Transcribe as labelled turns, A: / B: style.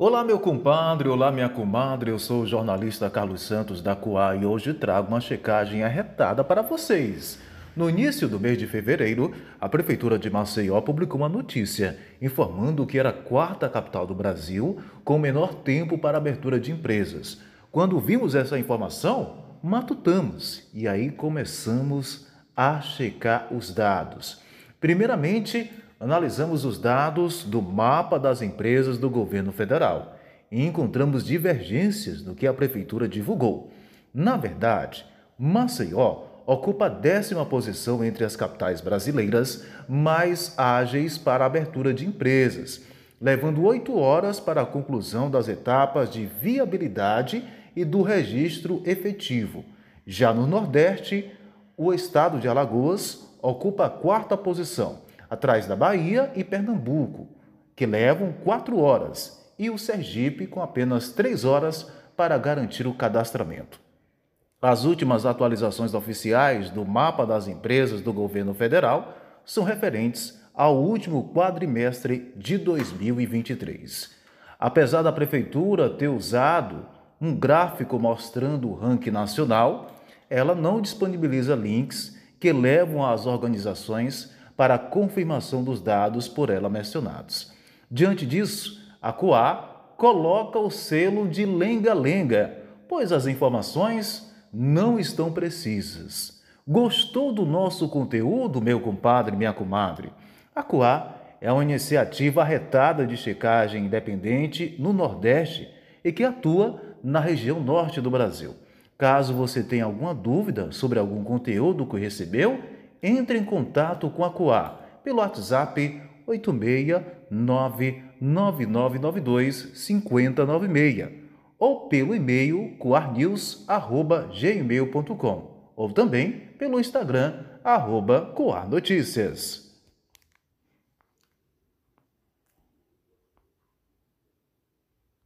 A: Olá, meu compadre, olá, minha comadre. Eu sou o jornalista Carlos Santos da Coa e hoje trago uma checagem arretada para vocês. No início do mês de fevereiro, a Prefeitura de Maceió publicou uma notícia informando que era a quarta capital do Brasil com menor tempo para abertura de empresas. Quando vimos essa informação, matutamos e aí começamos a checar os dados. Primeiramente, analisamos os dados do mapa das empresas do governo federal e encontramos divergências no que a prefeitura divulgou. Na verdade, Maceió ocupa a décima posição entre as capitais brasileiras mais ágeis para a abertura de empresas, levando oito horas para a conclusão das etapas de viabilidade e do registro efetivo. Já no Nordeste, o estado de Alagoas ocupa a quarta posição atrás da Bahia e Pernambuco, que levam quatro horas, e o Sergipe com apenas três horas para garantir o cadastramento. As últimas atualizações oficiais do mapa das empresas do governo federal são referentes ao último quadrimestre de 2023. Apesar da prefeitura ter usado um gráfico mostrando o ranking nacional, ela não disponibiliza links que levam as organizações para a confirmação dos dados por ela mencionados. Diante disso, a COA coloca o selo de lenga-lenga, pois as informações não estão precisas. Gostou do nosso conteúdo, meu compadre, minha comadre? A COA é uma iniciativa arretada de checagem independente no Nordeste e que atua na região norte do Brasil. Caso você tenha alguma dúvida sobre algum conteúdo que recebeu, entre em contato com a Coar pelo WhatsApp 86999925096 ou pelo e-mail coarnews@gmail.com ou também pelo Instagram arroba Coar Notícias.